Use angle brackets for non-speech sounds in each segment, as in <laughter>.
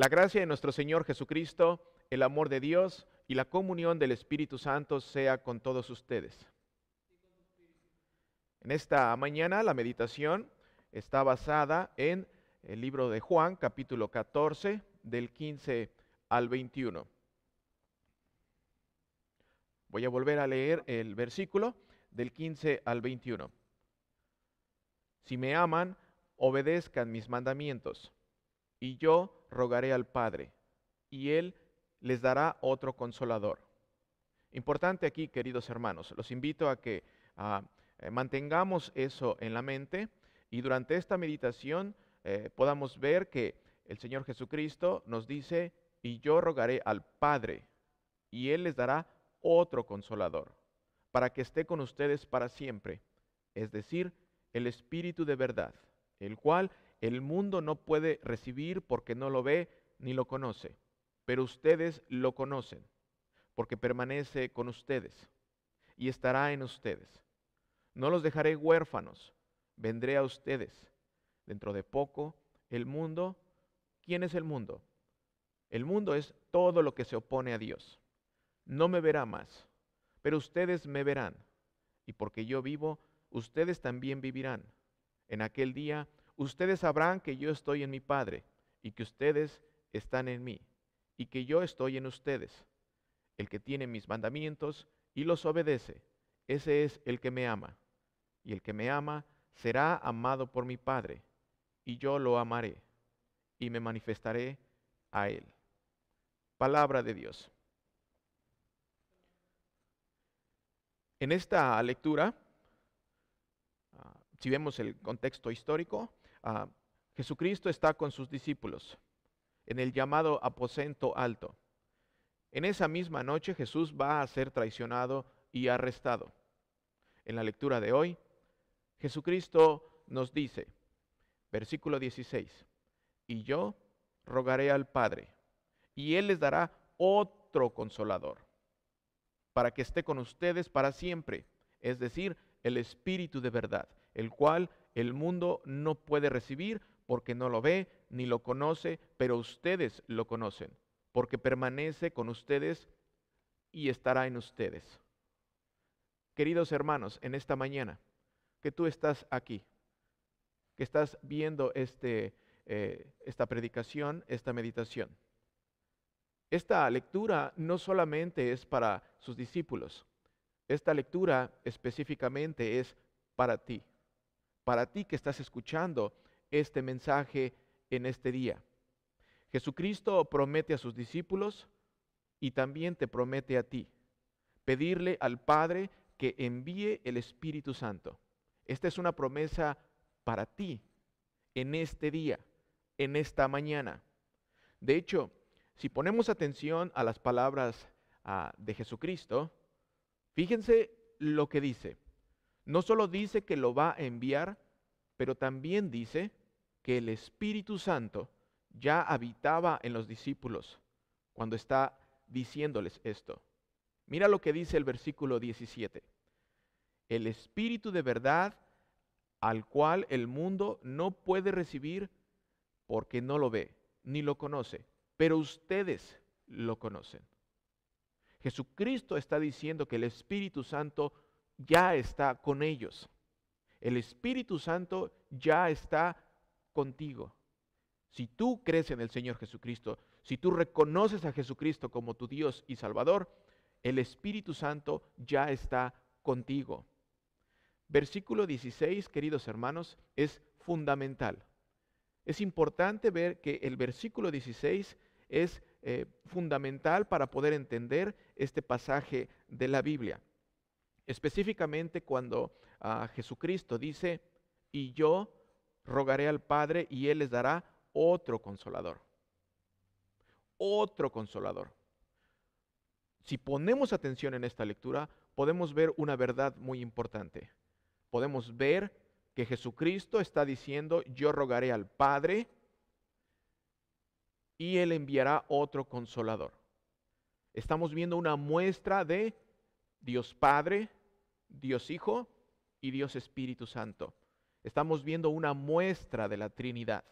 La gracia de nuestro Señor Jesucristo, el amor de Dios y la comunión del Espíritu Santo sea con todos ustedes. En esta mañana la meditación está basada en el libro de Juan, capítulo 14, del 15 al 21. Voy a volver a leer el versículo del 15 al 21. Si me aman, obedezcan mis mandamientos, y yo rogaré al Padre, y Él les dará otro consolador. Importante aquí, queridos hermanos, los invito a que ah, eh, mantengamos eso en la mente y durante esta meditación eh, podamos ver que el Señor Jesucristo nos dice, y yo rogaré al Padre, y Él les dará otro consolador, para que esté con ustedes para siempre, es decir, el Espíritu de verdad, el cual el mundo no puede recibir porque no lo ve ni lo conoce, pero ustedes lo conocen, porque permanece con ustedes y estará en ustedes. No los dejaré huérfanos, vendré a ustedes. Dentro de poco, el mundo, ¿quién es el mundo? El mundo es todo lo que se opone a Dios. No me verá más, pero ustedes me verán, y porque yo vivo, ustedes también vivirán. En aquel día, ustedes sabrán que yo estoy en mi Padre y que ustedes están en mí y que yo estoy en ustedes. El que tiene mis mandamientos y los obedece, ese es el que me ama. Y el que me ama será amado por mi Padre, y yo lo amaré y me manifestaré a él. Palabra de Dios. En esta lectura, ah, si vemos el contexto histórico, Jesucristo está con sus discípulos en el llamado aposento alto. En esa misma noche Jesús va a ser traicionado y arrestado. En la lectura de hoy, Jesucristo nos dice, versículo 16, y yo rogaré al Padre, y Él les dará otro consolador, para que esté con ustedes para siempre, es decir, el Espíritu de verdad, el cual el mundo no puede recibir porque no lo ve ni lo conoce, pero ustedes lo conocen, porque permanece con ustedes y estará en ustedes. Queridos hermanos, en esta mañana, que tú estás aquí, que estás viendo este, eh, esta predicación, esta meditación. Esta lectura no solamente es para sus discípulos, esta lectura específicamente es para ti para ti que estás escuchando este mensaje en este día. Jesucristo promete a sus discípulos y también te promete a ti pedirle al Padre que envíe el Espíritu Santo. Esta es una promesa para ti en este día, en esta mañana. De hecho, si ponemos atención a las palabras ah, de Jesucristo, fíjense lo que dice. No solo dice que lo va a enviar, pero también dice que el Espíritu Santo ya habitaba en los discípulos cuando está diciéndoles esto. Mira lo que dice el versículo 17. El Espíritu de verdad al cual el mundo no puede recibir porque no lo ve ni lo conoce, pero ustedes lo conocen. Jesucristo está diciendo que el Espíritu Santo ya está con ellos. El Espíritu Santo ya está contigo. Si tú crees en el Señor Jesucristo, si tú reconoces a Jesucristo como tu Dios y Salvador, el Espíritu Santo ya está contigo. Versículo 16, queridos hermanos, es fundamental. Es importante ver que el versículo 16 es eh, fundamental para poder entender este pasaje de la Biblia. Específicamente cuando ah, Jesucristo dice, y yo rogaré al Padre y Él les dará otro consolador. Otro consolador. Si ponemos atención en esta lectura, podemos ver una verdad muy importante. Podemos ver que Jesucristo está diciendo, yo rogaré al Padre y Él enviará otro consolador. Estamos viendo una muestra de Dios Padre, Dios Hijo y Dios Espíritu Santo. Estamos viendo una muestra de la Trinidad.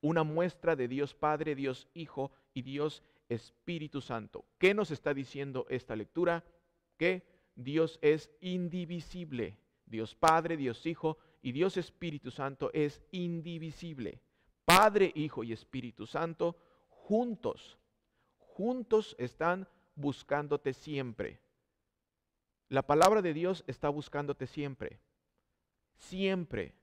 una muestra de Dios Padre, Dios Hijo y Dios Espíritu Santo. ¿Qué nos está diciendo esta lectura? Que Dios es indivisible. Dios Padre, Dios Hijo y Dios Espíritu Santo es indivisible. Padre, Hijo y Espíritu Santo juntos, juntos están buscándote siempre. La palabra de Dios está buscándote siempre, siempre,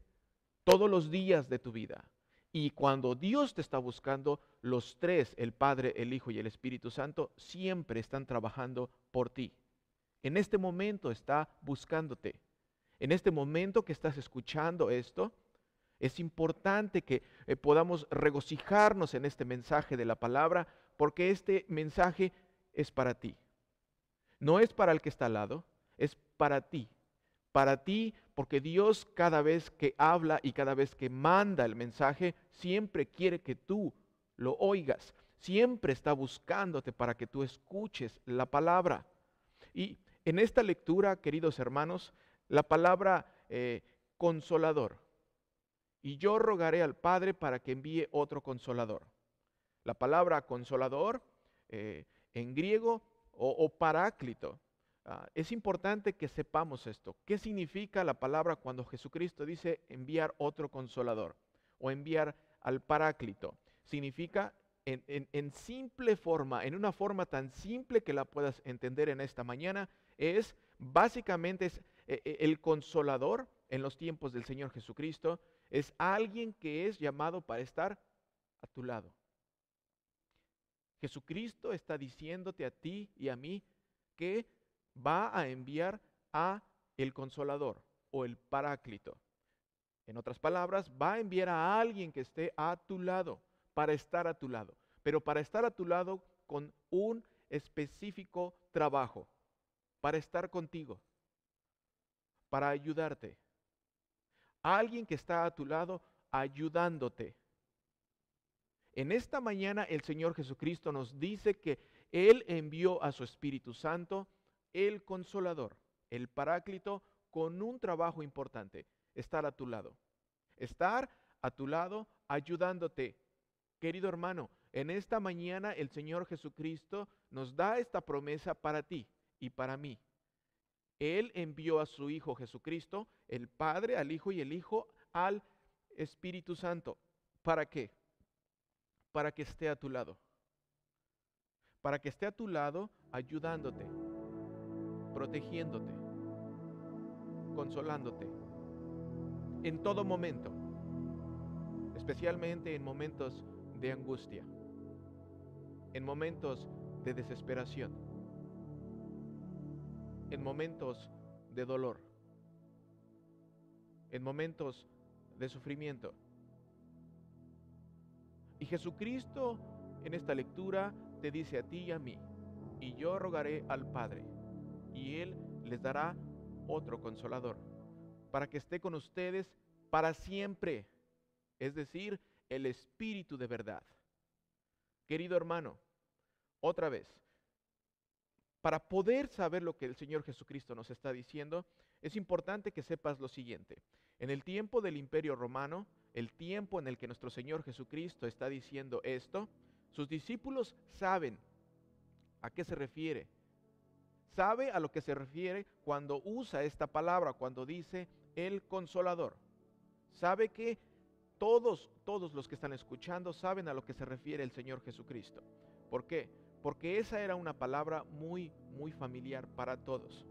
todos los días de tu vida. Y cuando Dios te está buscando, los tres, el Padre, el Hijo y el Espíritu Santo, siempre están trabajando por ti. En este momento está buscándote. En este momento que estás escuchando esto, es importante que eh, podamos regocijarnos en este mensaje de la palabra, porque este mensaje es para ti. No es para el que está al lado, para ti. Para ti, porque Dios cada vez que habla y cada vez que manda el mensaje, siempre quiere que tú lo oigas. Siempre está buscándote para que tú escuches la palabra. Y en esta lectura, queridos hermanos, la palabra eh, consolador. Y yo rogaré al Padre para que envíe otro consolador. La palabra consolador eh, en griego o, paráclito. Ah, es importante que sepamos esto. ¿Qué significa la palabra cuando Jesucristo dice enviar otro consolador o enviar al paráclito? Significa en, simple forma, en una forma tan simple que la puedas entender en esta mañana, es básicamente es, e, e, el consolador en los tiempos del Señor Jesucristo, es alguien que es llamado para estar a tu lado. Jesucristo está diciéndote a ti y a mí que va a enviar a el consolador o el paráclito. En otras palabras, va a enviar a alguien que esté a tu lado, para estar a tu lado, pero para estar a tu lado con un específico trabajo, para estar contigo, para ayudarte. Alguien que está a tu lado ayudándote. En esta mañana el Señor Jesucristo nos dice que Él envió a su Espíritu Santo, el consolador, el paráclito, con un trabajo importante, estar a tu lado. Estar a tu lado ayudándote. Querido hermano, en esta mañana el Señor Jesucristo nos da esta promesa para ti y para mí. Él envió a su Hijo Jesucristo, el Padre al Hijo y el Hijo al Espíritu Santo. ¿Para qué? para que esté a tu lado. Para que esté a tu lado ayudándote, protegiéndote, consolándote. En todo momento. Especialmente en momentos de angustia. En momentos de desesperación. En momentos de dolor. En momentos de sufrimiento y Jesucristo en esta lectura te dice a ti y a mí, y yo rogaré al Padre, y Él les dará otro consolador, para que esté con ustedes para siempre, es decir, el Espíritu de verdad. Querido hermano, otra vez, para poder saber lo que el Señor Jesucristo nos está diciendo, es importante que sepas lo siguiente. En el tiempo del Imperio Romano, el tiempo en el que nuestro Señor Jesucristo está diciendo esto, sus discípulos saben a qué se refiere. Sabe a lo que se refiere cuando usa esta palabra, cuando dice el consolador. Sabe que todos, todos los que están escuchando saben a lo que se refiere el Señor Jesucristo. ¿Por qué? Porque esa era una palabra muy, muy familiar para todos.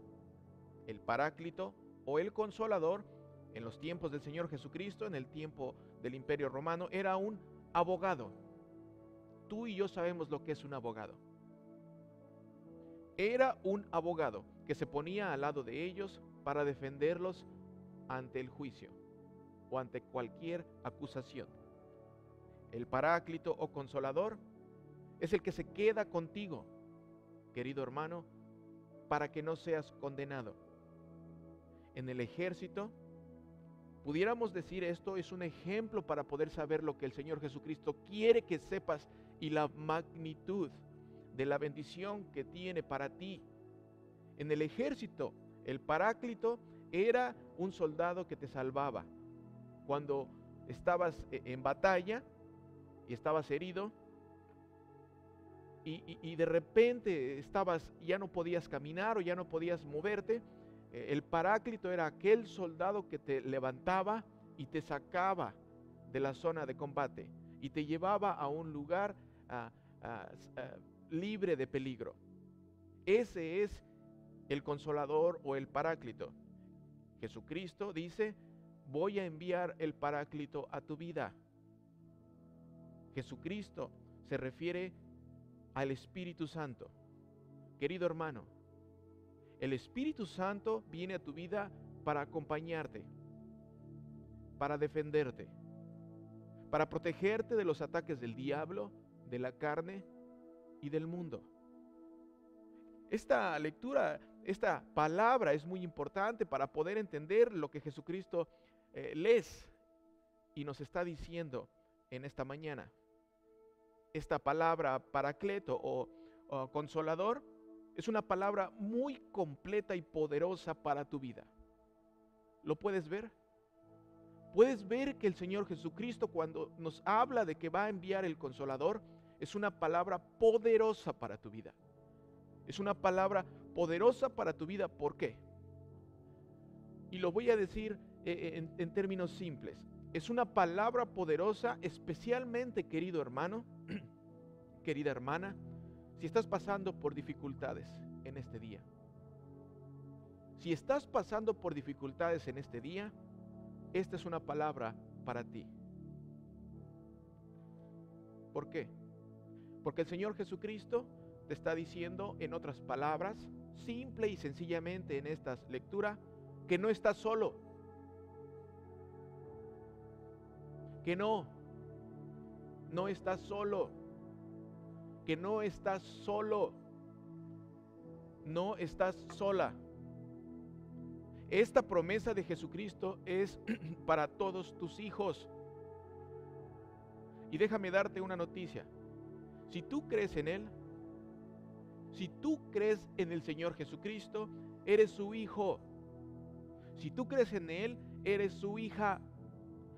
El paráclito o el consolador en los tiempos del Señor Jesucristo, en el tiempo del Imperio Romano, era un abogado. Tú y yo sabemos lo que es un abogado. Era un abogado que se ponía al lado de ellos para defenderlos ante el juicio o ante cualquier acusación. El paráclito o consolador es el que se queda contigo, querido hermano, para que no seas condenado. En el ejército, Pudiéramos decir esto es un ejemplo para poder saber lo que el Señor Jesucristo quiere que sepas y la magnitud de la bendición que tiene para ti. En el ejército, el paráclito era un soldado que te salvaba. Cuando estabas e, en batalla, y estabas herido y, de repente estabas, ya no podías caminar o ya no podías moverte, eh, el paráclito era aquel soldado que te levantaba y te sacaba de la zona de combate y te llevaba a un lugar libre de peligro. Ese es el consolador o el paráclito. Jesucristo dice, voy a enviar el paráclito a tu vida. Jesucristo se refiere al Espíritu Santo. Querido hermano, el Espíritu Santo viene a tu vida para acompañarte, para defenderte, para protegerte de los ataques del diablo, de la carne y del mundo. Esta lectura, esta palabra es muy importante para poder entender lo que Jesucristo eh, les y nos está diciendo en esta mañana esta palabra paracleto o, consolador es una palabra muy completa y poderosa para tu vida. ¿Lo puedes ver? Puedes ver que el Señor Jesucristo cuando nos habla de que va a enviar el consolador, es una palabra poderosa para tu vida. Es una palabra poderosa para tu vida. ¿Por qué? Y lo voy a decir eh, eh, en, en términos simples. Es una palabra poderosa, especialmente, querido hermano, <clears throat> querida hermana, si estás pasando por dificultades en este día. Si estás pasando por dificultades en este día, esta es una palabra para ti. ¿Por qué? Porque el Señor Jesucristo te está diciendo en otras palabras, simple y sencillamente en esta lectura, que no estás solo. Que no, no estás solo que no estás solo, no estás sola. Esta promesa de Jesucristo es <clears throat> para todos tus hijos. Y déjame darte una noticia. Si tú crees en Él, si tú crees en el Señor Jesucristo, eres su hijo. Si tú crees en Él, eres su hija.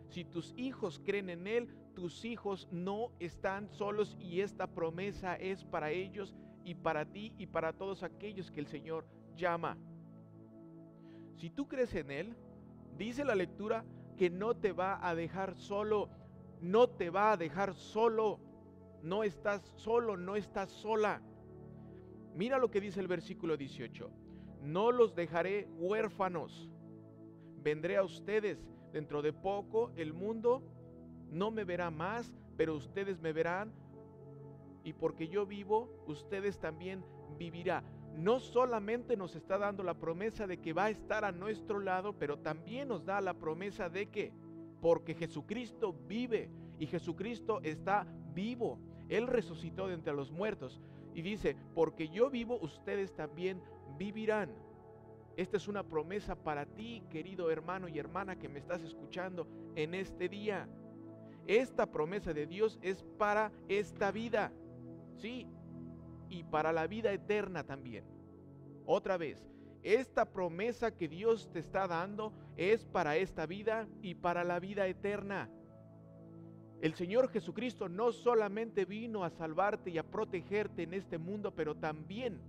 Si tus hijos creen en Él, tus hijos no están solos y esta promesa es para ellos y para ti y para todos aquellos que el Señor llama. Si tú crees en Él, dice la lectura que no te va a dejar solo, no te va a dejar solo, no estás solo, no estás sola. Mira lo que dice el versículo 18, no los dejaré huérfanos, vendré a ustedes, dentro de poco el mundo no me verá más, pero ustedes me verán. Y porque yo vivo, ustedes también vivirá. No solamente nos está dando la promesa de que va a estar a nuestro lado, pero también nos da la promesa de que, porque Jesucristo vive y Jesucristo está vivo, Él resucitó de entre los muertos. Y dice, porque yo vivo, ustedes también vivirán. Esta es una promesa para ti, querido hermano y hermana que me estás escuchando en este día. Esta promesa de Dios es para esta vida, sí, y para la vida eterna también. Otra vez, esta promesa que Dios te está dando es para esta vida y para la vida eterna. El Señor Jesucristo no solamente vino a salvarte y a protegerte en este mundo, pero también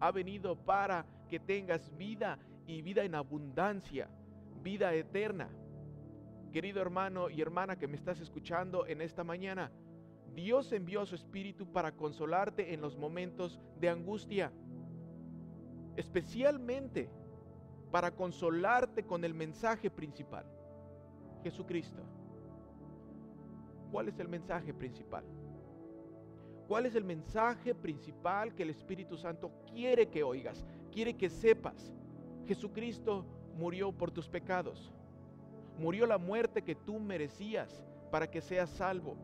ha venido para que tengas vida y vida en abundancia, vida eterna. Querido hermano y hermana que me estás escuchando en esta mañana, Dios envió a su Espíritu para consolarte en los momentos de angustia, especialmente para consolarte con el mensaje principal, Jesucristo. ¿Cuál es el mensaje principal? ¿Cuál es el mensaje principal que el Espíritu Santo quiere que oigas, quiere que sepas? Jesucristo murió por tus pecados murió la muerte que tú merecías para que seas salvo.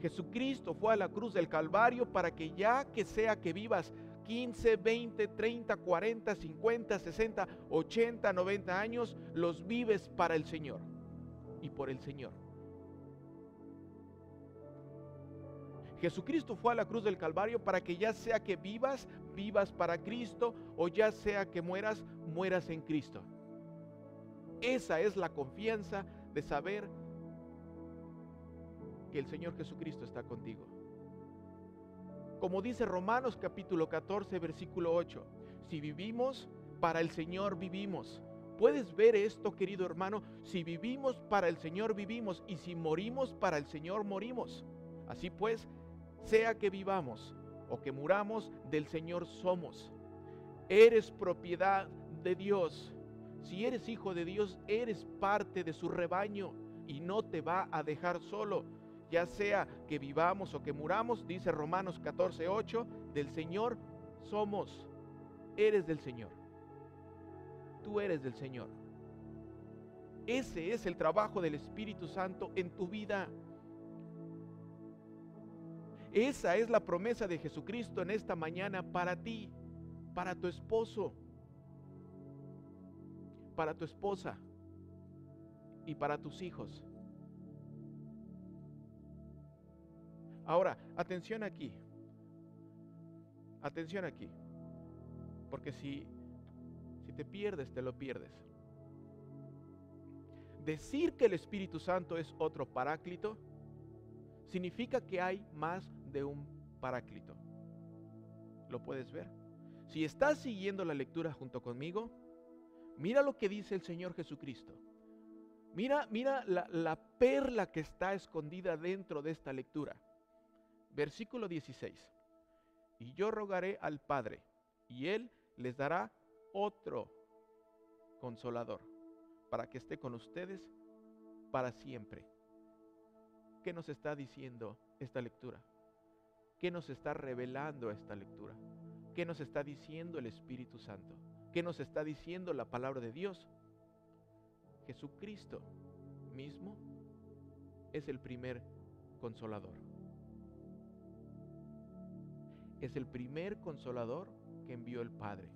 Jesucristo fue a la cruz del Calvario para que ya que sea que vivas 15, 20, 30, 40, 50, 60, 80, 90 años, los vives para el Señor y por el Señor. Jesucristo fue a la cruz del Calvario para que ya sea que vivas, vivas para Cristo o ya sea que mueras, mueras en Cristo. Esa es la confianza de saber que el Señor Jesucristo está contigo. Como dice Romanos capítulo 14, versículo 8, si vivimos, para el Señor vivimos. ¿Puedes ver esto, querido hermano? Si vivimos, para el Señor vivimos, y si morimos, para el Señor morimos. Así pues, sea que vivamos o que muramos, del Señor somos. Eres propiedad de Dios. Si eres hijo de Dios, eres parte de su rebaño y no te va a dejar solo. Ya sea que vivamos o que muramos, dice Romanos 14:8, del Señor somos. Eres del Señor. Tú eres del Señor. Ese es el trabajo del Espíritu Santo en tu vida. Esa es la promesa de Jesucristo en esta mañana para ti, para tu esposo, para tu esposa y para tus hijos. Ahora, atención aquí. Atención aquí. Porque si, si te pierdes, te lo pierdes. Decir que el Espíritu Santo es otro paráclito significa que hay más de un paráclito. ¿Lo puedes ver? Si estás siguiendo la lectura junto conmigo, mira lo que dice el Señor Jesucristo. Mira, mira la, la perla que está escondida dentro de esta lectura. Versículo 16. Y yo rogaré al Padre, y Él les dará otro consolador, para que esté con ustedes para siempre. ¿Qué nos está diciendo esta lectura? ¿Qué nos está revelando esta lectura? ¿Qué nos está diciendo el Espíritu Santo? ¿Qué nos está diciendo la palabra de Dios? Jesucristo mismo es el primer consolador. Es el primer consolador que envió el Padre.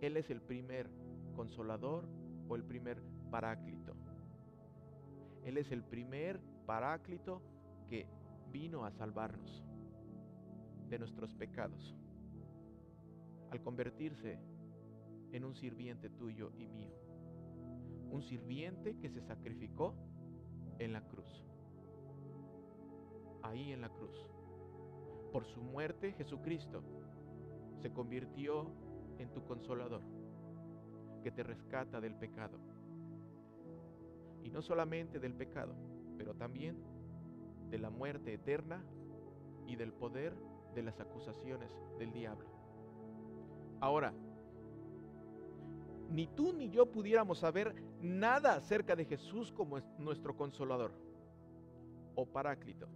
Él es el primer consolador o el primer paráclito. Él es el primer paráclito que vino a salvarnos de nuestros pecados al convertirse en un sirviente tuyo y mío. Un sirviente que se sacrificó en la cruz. Ahí en la cruz. Por su muerte Jesucristo se convirtió en tu consolador, que te rescata del pecado. Y no solamente del pecado, pero también de la muerte eterna y del poder de las acusaciones del diablo. Ahora, ni tú ni yo pudiéramos saber nada acerca de Jesús como nuestro consolador o paráclito,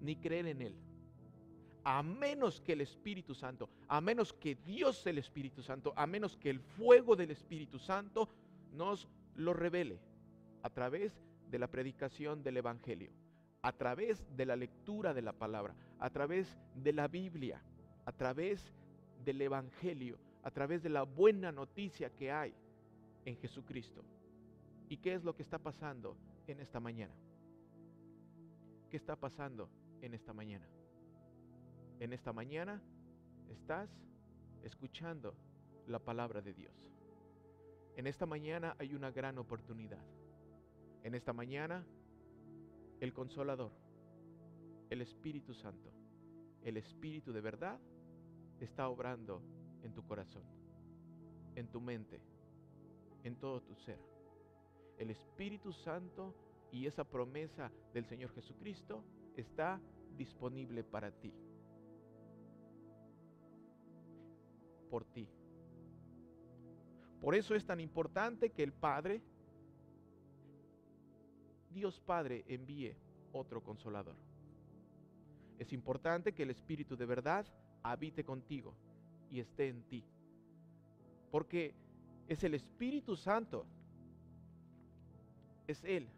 ni creer en Él, a menos que el Espíritu Santo, a menos que Dios el Espíritu Santo, a menos que el fuego del Espíritu Santo nos lo revele a través de la predicación del Evangelio a través de la lectura de la palabra, a través de la Biblia, a través del Evangelio, a través de la buena noticia que hay en Jesucristo. ¿Y qué es lo que está pasando en esta mañana? ¿Qué está pasando en esta mañana? En esta mañana estás escuchando la palabra de Dios. En esta mañana hay una gran oportunidad. En esta mañana el consolador, el Espíritu Santo, el Espíritu de verdad, está obrando en tu corazón, en tu mente, en todo tu ser. El Espíritu Santo y esa promesa del Señor Jesucristo está disponible para ti. Por ti. Por eso es tan importante que el Padre Dios Padre envíe otro consolador. Es importante que el Espíritu de verdad habite contigo y esté en ti. Porque es el Espíritu Santo, es Él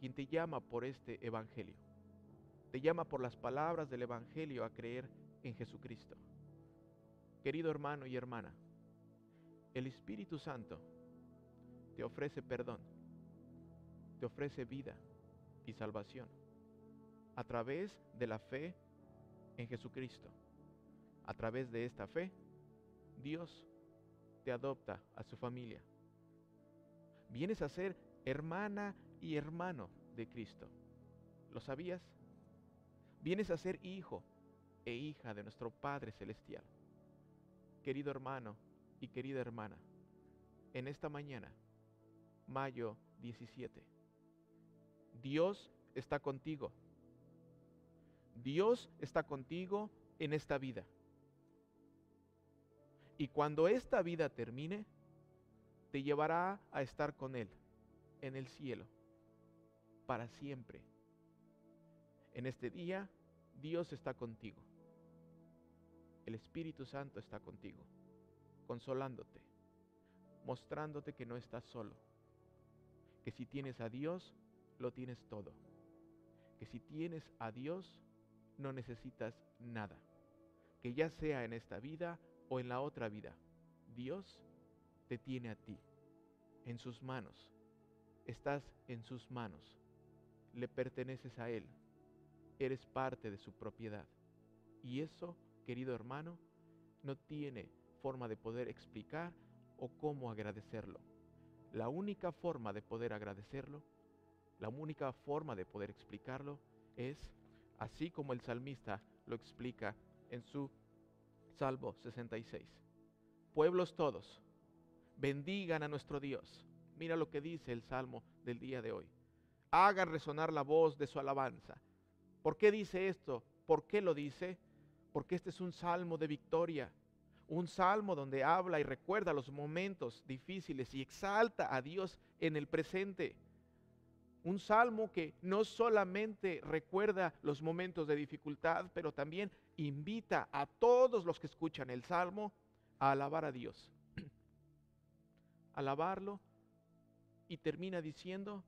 quien te llama por este Evangelio. Te llama por las palabras del Evangelio a creer en Jesucristo. Querido hermano y hermana, el Espíritu Santo te ofrece perdón te ofrece vida y salvación a través de la fe en Jesucristo. A través de esta fe, Dios te adopta a su familia. Vienes a ser hermana y hermano de Cristo. ¿Lo sabías? Vienes a ser hijo e hija de nuestro Padre Celestial. Querido hermano y querida hermana, en esta mañana, mayo 17, Dios está contigo. Dios está contigo en esta vida. Y cuando esta vida termine, te llevará a estar con Él en el cielo para siempre. En este día, Dios está contigo. El Espíritu Santo está contigo, consolándote, mostrándote que no estás solo, que si tienes a Dios, lo tienes todo, que si tienes a Dios, no necesitas nada, que ya sea en esta vida o en la otra vida, Dios te tiene a ti, en sus manos, estás en sus manos, le perteneces a Él, eres parte de su propiedad. Y eso, querido hermano, no tiene forma de poder explicar o cómo agradecerlo. La única forma de poder agradecerlo, la única forma de poder explicarlo es así como el salmista lo explica en su Salmo 66. Pueblos todos, bendigan a nuestro Dios. Mira lo que dice el Salmo del día de hoy. Hagan resonar la voz de su alabanza. ¿Por qué dice esto? ¿Por qué lo dice? Porque este es un salmo de victoria, un salmo donde habla y recuerda los momentos difíciles y exalta a Dios en el presente. Un salmo que no solamente recuerda los momentos de dificultad, pero también invita a todos los que escuchan el salmo a alabar a Dios. <clears throat> Alabarlo y termina diciendo,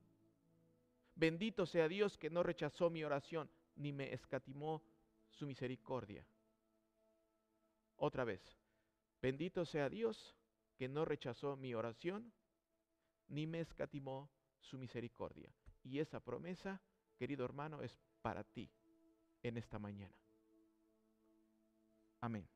bendito sea Dios que no rechazó mi oración ni me escatimó su misericordia. Otra vez, bendito sea Dios que no rechazó mi oración ni me escatimó su misericordia. Y esa promesa, querido hermano, es para ti en esta mañana. Amén.